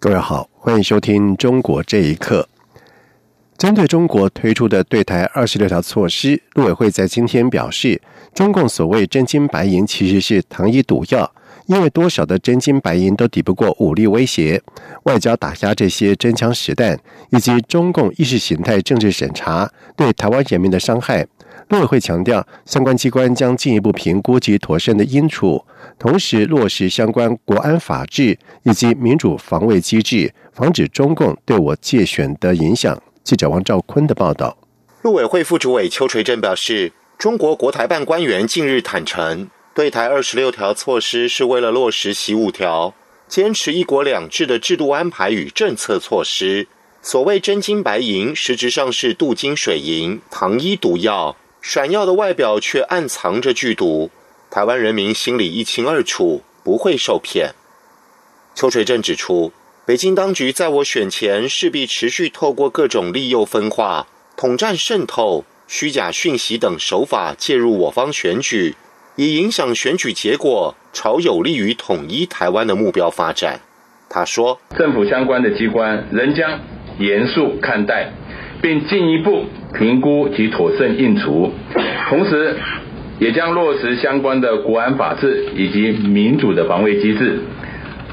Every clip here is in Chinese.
各位好，欢迎收听《中国这一刻》。针对中国推出的对台二十六条措施，陆委会在今天表示，中共所谓真金白银其实是糖衣毒药，因为多少的真金白银都抵不过武力威胁、外交打压这些真枪实弹，以及中共意识形态政治审查对台湾人民的伤害。陆委会强调，相关机关将进一步评估及妥善的应处，同时落实相关国安法制以及民主防卫机制，防止中共对我借选的影响。记者王兆坤的报道。陆委会副主委邱垂正表示，中国国台办官员近日坦诚，对台二十六条措施是为了落实习五条，坚持一国两制的制度安排与政策措施。所谓真金白银，实质上是镀金水银、糖衣毒药。闪耀的外表却暗藏着剧毒，台湾人民心里一清二楚，不会受骗。邱垂正指出，北京当局在我选前势必持续透过各种利诱分化、统战渗透、虚假讯息等手法介入我方选举，以影响选举结果，朝有利于统一台湾的目标发展。他说：“政府相关的机关仍将严肃看待。”并进一步评估及妥善应处，同时也将落实相关的国安法治以及民主的防卫机制，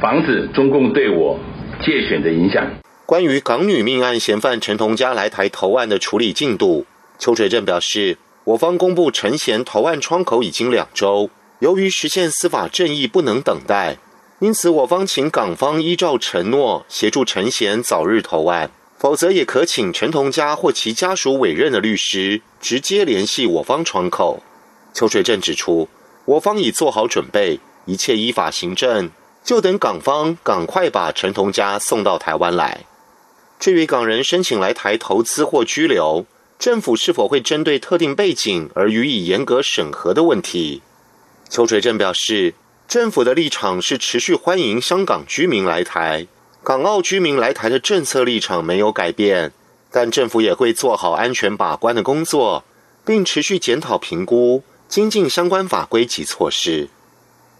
防止中共对我借选的影响。关于港女命案嫌犯陈同佳来台投案的处理进度，邱垂正表示，我方公布陈贤投案窗口已经两周，由于实现司法正义不能等待，因此我方请港方依照承诺协助陈贤早日投案。否则，也可请陈同佳或其家属委任的律师直接联系我方窗口。邱水正指出，我方已做好准备，一切依法行政，就等港方赶快把陈同佳送到台湾来。至于港人申请来台投资或居留，政府是否会针对特定背景而予以严格审核的问题，邱水正表示，政府的立场是持续欢迎香港居民来台。港澳居民来台的政策立场没有改变，但政府也会做好安全把关的工作，并持续检讨评估、精进相关法规及措施。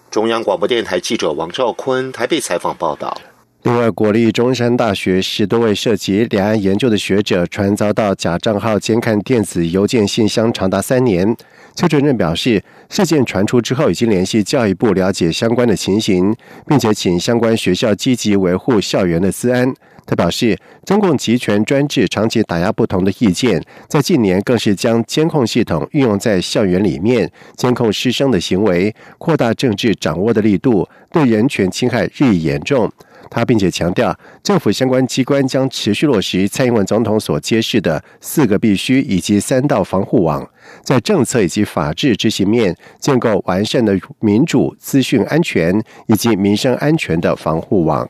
中央广播电台记者王兆坤台北采访报道。另外，国立中山大学十多位涉及两岸研究的学者，传遭到假账号监看电子邮件信箱长达三年。邱主任表示，事件传出之后，已经联系教育部了解相关的情形，并且请相关学校积极维护校园的治安。他表示，中共集权专制长期打压不同的意见，在近年更是将监控系统运用在校园里面，监控师生的行为，扩大政治掌握的力度，对人权侵害日益严重。他并且强调，政府相关机关将持续落实蔡英文总统所揭示的四个必须以及三道防护网，在政策以及法治执行面建构完善的民主、资讯安全以及民生安全的防护网。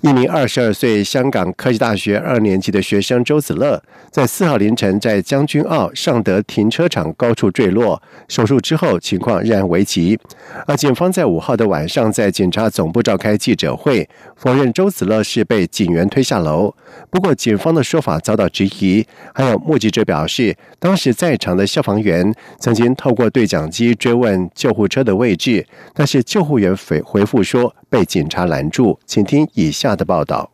一名二十二岁香港科技大学二年级的学生周子乐，在四号凌晨在将军澳尚德停车场高处坠落，手术之后情况仍然危急。而警方在五号的晚上在警察总部召开记者会，否认周子乐是被警员推下楼。不过警方的说法遭到质疑。还有目击者表示，当时在场的消防员曾经透过对讲机追问救护车的位置，但是救护员回回复说被警察拦住。请听以下。的报道：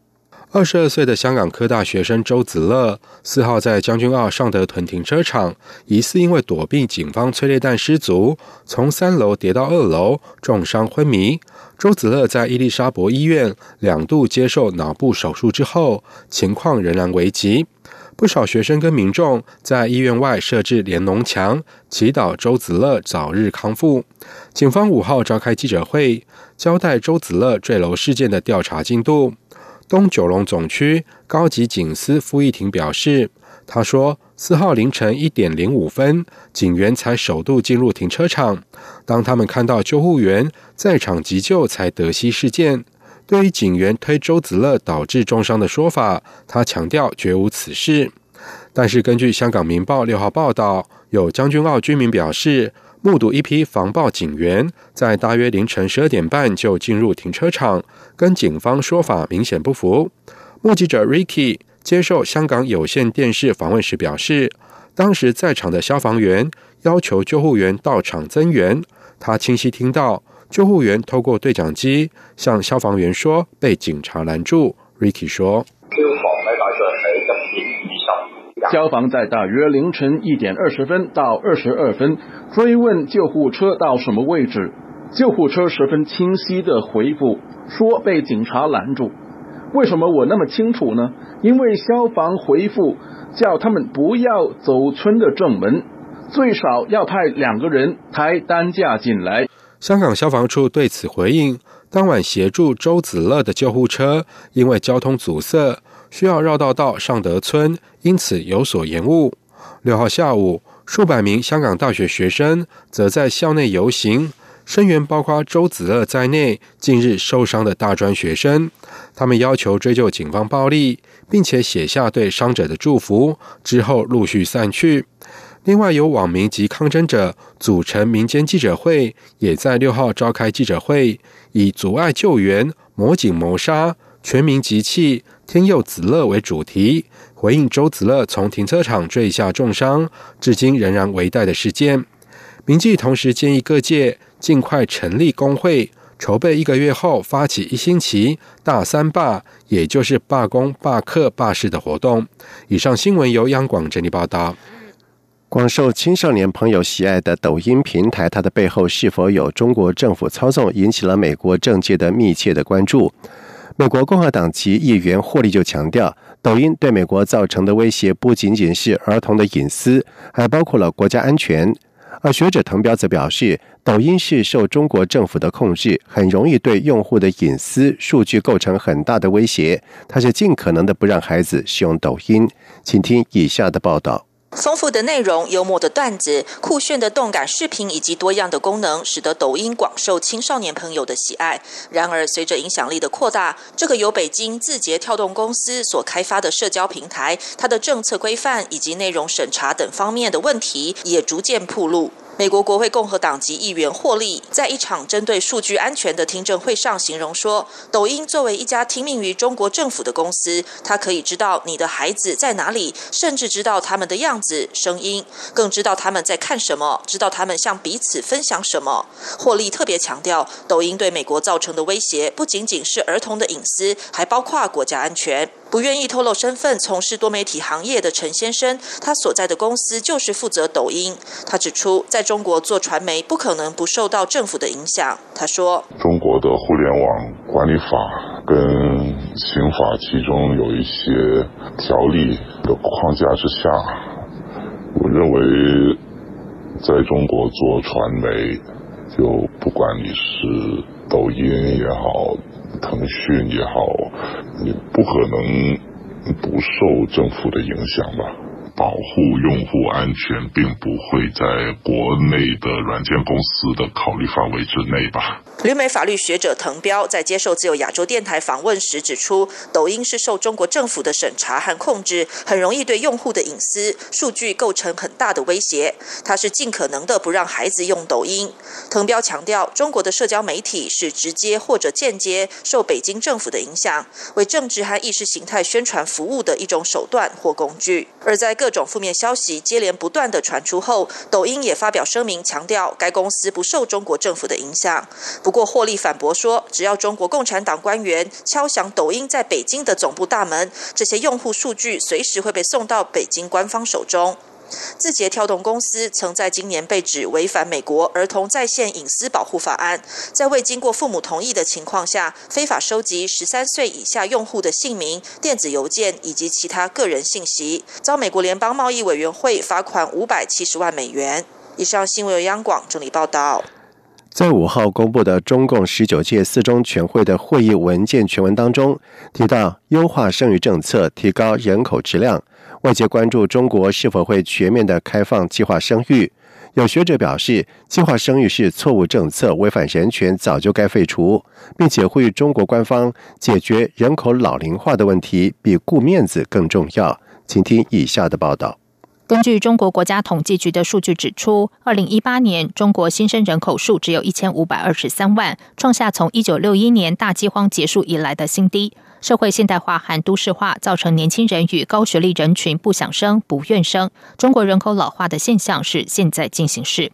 二十二岁的香港科大学生周子乐，四号在将军澳尚德屯停车场，疑似因为躲避警方催泪弹失足，从三楼跌到二楼，重伤昏迷。周子乐在伊丽莎伯医院两度接受脑部手术之后，情况仍然危急。不少学生跟民众在医院外设置连农墙，祈祷周子乐早日康复。警方五号召开记者会，交代周子乐坠楼事件的调查进度。东九龙总区高级警司傅义庭表示，他说，四号凌晨一点零五分，警员才首度进入停车场，当他们看到救护员在场急救，才得悉事件。对于警员推周子乐导致重伤的说法，他强调绝无此事。但是，根据香港《明报》六号报道，有将军澳居民表示，目睹一批防暴警员在大约凌晨十二点半就进入停车场，跟警方说法明显不符。目击者 Ricky 接受香港有线电视访问时表示，当时在场的消防员要求救护员到场增援，他清晰听到救护员透过对讲机向消防员说被警察拦住。Ricky 说。消防在大约凌晨一点二十分到二十二分追问救护车到什么位置，救护车十分清晰的回复说被警察拦住。为什么我那么清楚呢？因为消防回复叫他们不要走村的正门，最少要派两个人抬担架进来。香港消防处对此回应：当晚协助周子乐的救护车因为交通阻塞。需要绕道到尚德村，因此有所延误。六号下午，数百名香港大学学生则在校内游行，声援包括周子乐在内近日受伤的大专学生。他们要求追究警方暴力，并且写下对伤者的祝福，之后陆续散去。另外，由网民及抗争者组成民间记者会，也在六号召开记者会，以阻碍救援、魔警谋杀、全民集气。天佑子乐为主题，回应周子乐从停车场坠下重伤，至今仍然为待的事件。民记同时建议各界尽快成立工会，筹备一个月后发起一星期大三罢，也就是罢工、罢课、罢市的活动。以上新闻由央广整理报道。广受青少年朋友喜爱的抖音平台，它的背后是否有中国政府操纵，引起了美国政界的密切的关注。美国共和党籍议员霍利就强调，抖音对美国造成的威胁不仅仅是儿童的隐私，还包括了国家安全。而学者滕彪则表示，抖音是受中国政府的控制，很容易对用户的隐私数据构成很大的威胁。他是尽可能的不让孩子使用抖音。请听以下的报道。丰富的内容、幽默的段子、酷炫的动感视频以及多样的功能，使得抖音广受青少年朋友的喜爱。然而，随着影响力的扩大，这个由北京字节跳动公司所开发的社交平台，它的政策规范以及内容审查等方面的问题也逐渐暴露。美国国会共和党籍议员霍利在一场针对数据安全的听证会上形容说：“抖音作为一家听命于中国政府的公司，它可以知道你的孩子在哪里，甚至知道他们的样子、声音，更知道他们在看什么，知道他们向彼此分享什么。”霍利特别强调，抖音对美国造成的威胁不仅仅是儿童的隐私，还包括国家安全。不愿意透露身份、从事多媒体行业的陈先生，他所在的公司就是负责抖音。他指出，在中国做传媒不可能不受到政府的影响。他说：“中国的互联网管理法跟刑法其中有一些条例的框架之下，我认为在中国做传媒，就不管你是抖音也好。”腾讯也好，你不可能不受政府的影响吧？保护用户安全，并不会在国内的软件公司的考虑范围之内吧？旅美法律学者滕彪在接受自由亚洲电台访问时指出，抖音是受中国政府的审查和控制，很容易对用户的隐私数据构成很大的威胁。他是尽可能的不让孩子用抖音。滕彪强调，中国的社交媒体是直接或者间接受北京政府的影响，为政治和意识形态宣传服务的一种手段或工具。而在各各种负面消息接连不断的传出后，抖音也发表声明，强调该公司不受中国政府的影响。不过，霍利反驳说，只要中国共产党官员敲响抖音在北京的总部大门，这些用户数据随时会被送到北京官方手中。字节跳动公司曾在今年被指违反美国儿童在线隐私保护法案，在未经过父母同意的情况下，非法收集十三岁以下用户的姓名、电子邮件以及其他个人信息，遭美国联邦贸易委员会罚款五百七十万美元。以上新闻由央广整理报道。在五号公布的中共十九届四中全会的会议文件全文当中，提到优化生育政策，提高人口质量。外界关注中国是否会全面的开放计划生育。有学者表示，计划生育是错误政策，违反人权，早就该废除，并且呼吁中国官方解决人口老龄化的问题，比顾面子更重要。请听以下的报道。根据中国国家统计局的数据指出，二零一八年中国新生人口数只有一千五百二十三万，创下从一九六一年大饥荒结束以来的新低。社会现代化和都市化造成年轻人与高学历人群不想生、不愿生，中国人口老化的现象是现在进行式。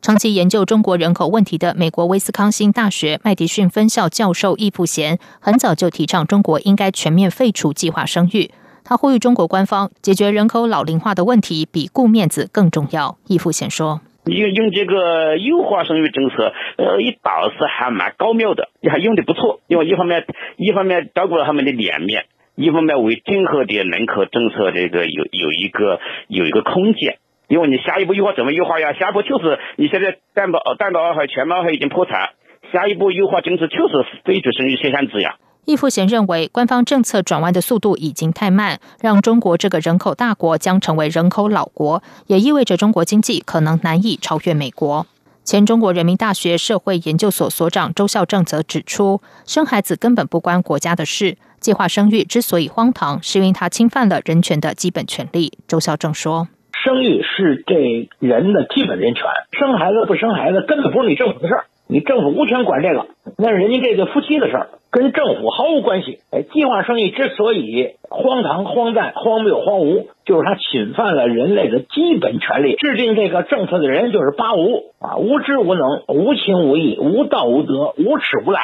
长期研究中国人口问题的美国威斯康星大学麦迪逊分校教授易富贤，很早就提倡中国应该全面废除计划生育。他呼吁中国官方解决人口老龄化的问题，比顾面子更重要。易富贤说。用用这个优化生育政策，呃，一倒是还蛮高妙的，还用的不错。因为一方面，一方面照顾了他们的脸面，一方面为今后的人口政策这个有有一个有一个空间。因为你下一步优化怎么优化呀？下一步就是你现在蛋保蛋白二孩全毛还已经破产，下一步优化政策就是废除生育限制呀。易富贤认为，官方政策转弯的速度已经太慢，让中国这个人口大国将成为人口老国，也意味着中国经济可能难以超越美国。前中国人民大学社会研究所所长周孝正则指出，生孩子根本不关国家的事，计划生育之所以荒唐，是因为它侵犯了人权的基本权利。周孝正说：“生育是这人的基本人权，生孩子不生孩子根本不是你政府的事儿。”你政府无权管这个，那是人家这对夫妻的事儿，跟政府毫无关系。哎，计划生育之所以荒唐、荒诞、荒谬、荒芜，就是它侵犯了人类的基本权利。制定这个政策的人就是八无啊，无知无能、无情无义、无道无德、无耻无赖。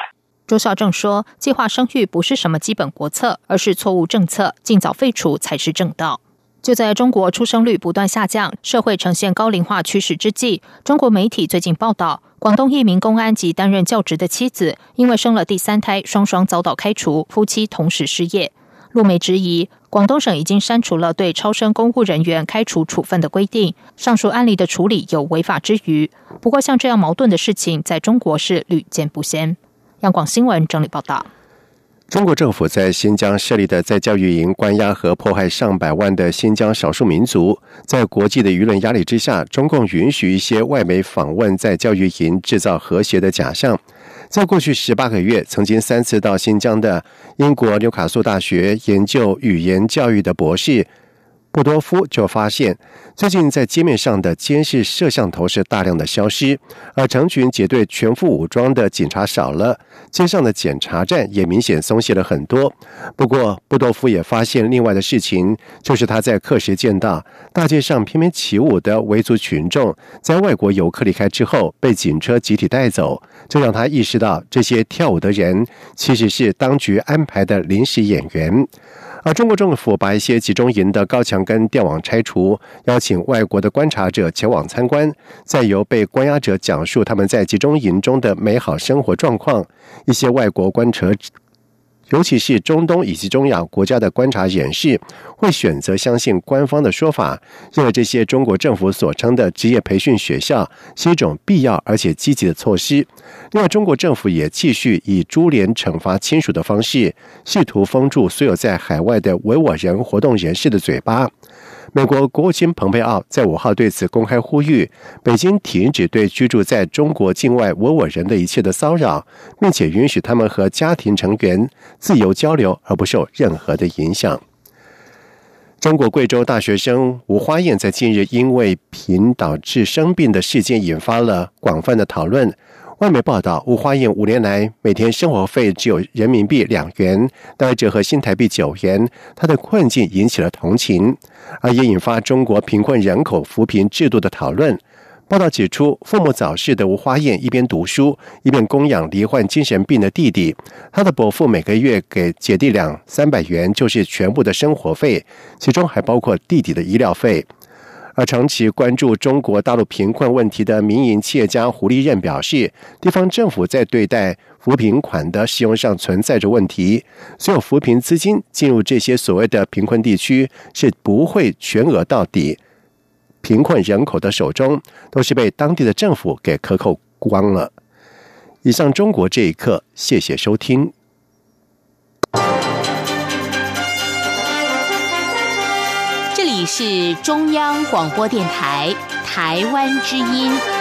周孝正说，计划生育不是什么基本国策，而是错误政策，尽早废除才是正道。就在中国出生率不断下降、社会呈现高龄化趋势之际，中国媒体最近报道，广东一名公安及担任教职的妻子，因为生了第三胎，双双遭到开除，夫妻同时失业。陆梅质疑，广东省已经删除了对超生公务人员开除处分的规定，上述案例的处理有违法之余。不过，像这样矛盾的事情，在中国是屡见不鲜。央广新闻整理报道。中国政府在新疆设立的在教育营关押和迫害上百万的新疆少数民族，在国际的舆论压力之下，中共允许一些外媒访问在教育营，制造和谐的假象。在过去十八个月，曾经三次到新疆的英国纽卡素大学研究语言教育的博士。布多夫就发现，最近在街面上的监视摄像头是大量的消失，而成群结队、全副武装的警察少了，街上的检查站也明显松懈了很多。不过，布多夫也发现另外的事情，就是他在课时见到大街上翩翩起舞的维族群众，在外国游客离开之后被警车集体带走，这让他意识到这些跳舞的人其实是当局安排的临时演员。而中国政府把一些集中营的高墙跟电网拆除，邀请外国的观察者前往参观，再由被关押者讲述他们在集中营中的美好生活状况。一些外国观察。尤其是中东以及中亚国家的观察人士，会选择相信官方的说法，认为这些中国政府所称的职业培训学校是一种必要而且积极的措施。另外，中国政府也继续以株连惩罚亲属的方式，试图封住所有在海外的维吾尔人活动人士的嘴巴。美国国务卿蓬佩奥在五号对此公开呼吁，北京停止对居住在中国境外维吾尔人的一切的骚扰，并且允许他们和家庭成员自由交流而不受任何的影响。中国贵州大学生吴花燕在近日因为贫导致生病的事件引发了广泛的讨论。外媒报道，吴花燕五年来每天生活费只有人民币两元，大概折合新台币九元。她的困境引起了同情，而也引发中国贫困人口扶贫制度的讨论。报道指出，父母早逝的吴花燕一边读书，一边供养罹患精神病的弟弟。她的伯父每个月给姐弟两三百元，就是全部的生活费，其中还包括弟弟的医疗费。而长期关注中国大陆贫困问题的民营企业家胡立任表示，地方政府在对待扶贫款的使用上存在着问题。所有扶贫资金进入这些所谓的贫困地区，是不会全额到底，贫困人口的手中都是被当地的政府给克扣光了。以上，中国这一刻，谢谢收听。是中央广播电台台湾之音。